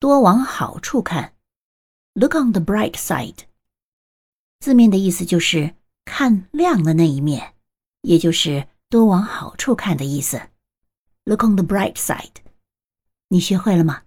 多往好处看 look on the bright side 字面的意思就是看亮的那一面也就是多往好处看的意思 look on the bright side 你学会了吗